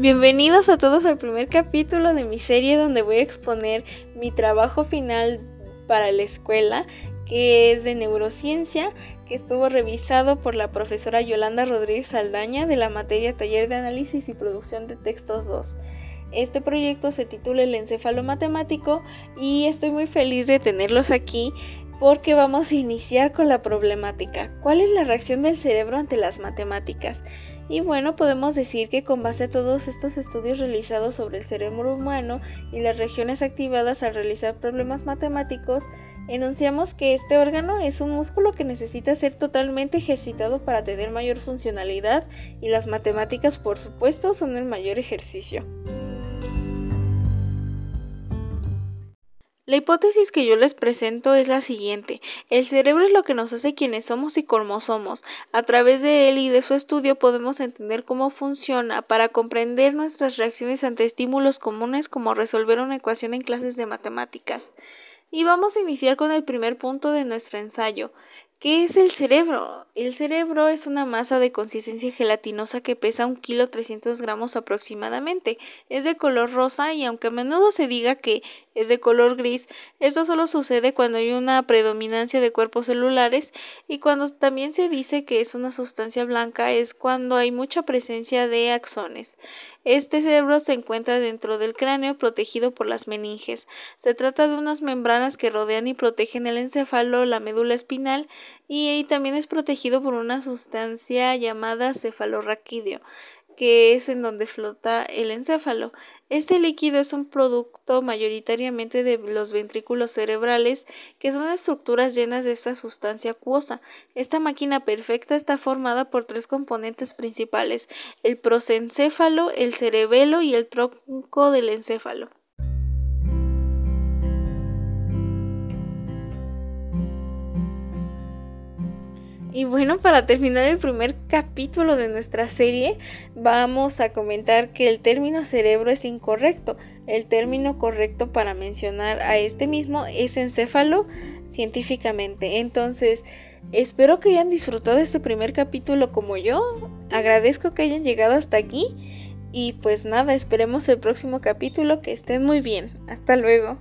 Bienvenidos a todos al primer capítulo de mi serie donde voy a exponer mi trabajo final para la escuela, que es de neurociencia, que estuvo revisado por la profesora Yolanda Rodríguez Saldaña de la materia Taller de Análisis y Producción de Textos 2. Este proyecto se titula El encéfalo matemático y estoy muy feliz de tenerlos aquí porque vamos a iniciar con la problemática. ¿Cuál es la reacción del cerebro ante las matemáticas? Y bueno, podemos decir que con base a todos estos estudios realizados sobre el cerebro humano y las regiones activadas al realizar problemas matemáticos, enunciamos que este órgano es un músculo que necesita ser totalmente ejercitado para tener mayor funcionalidad y las matemáticas por supuesto son el mayor ejercicio. La hipótesis que yo les presento es la siguiente. El cerebro es lo que nos hace quienes somos y cómo somos. A través de él y de su estudio podemos entender cómo funciona para comprender nuestras reacciones ante estímulos comunes como resolver una ecuación en clases de matemáticas. Y vamos a iniciar con el primer punto de nuestro ensayo, ¿Qué es el cerebro? El cerebro es una masa de consistencia gelatinosa que pesa un kilo 300 gramos aproximadamente. Es de color rosa y aunque a menudo se diga que es de color gris, esto solo sucede cuando hay una predominancia de cuerpos celulares y cuando también se dice que es una sustancia blanca es cuando hay mucha presencia de axones. Este cerebro se encuentra dentro del cráneo protegido por las meninges. Se trata de unas membranas que rodean y protegen el encéfalo, la médula espinal y, también es protegido por una sustancia llamada cefalorraquídeo que es en donde flota el encéfalo. Este líquido es un producto mayoritariamente de los ventrículos cerebrales, que son estructuras llenas de esta sustancia acuosa. Esta máquina perfecta está formada por tres componentes principales, el prosencéfalo, el cerebelo y el tronco del encéfalo. Y bueno, para terminar el primer capítulo de nuestra serie, vamos a comentar que el término cerebro es incorrecto. El término correcto para mencionar a este mismo es encéfalo científicamente. Entonces, espero que hayan disfrutado este primer capítulo como yo. Agradezco que hayan llegado hasta aquí. Y pues nada, esperemos el próximo capítulo. Que estén muy bien. Hasta luego.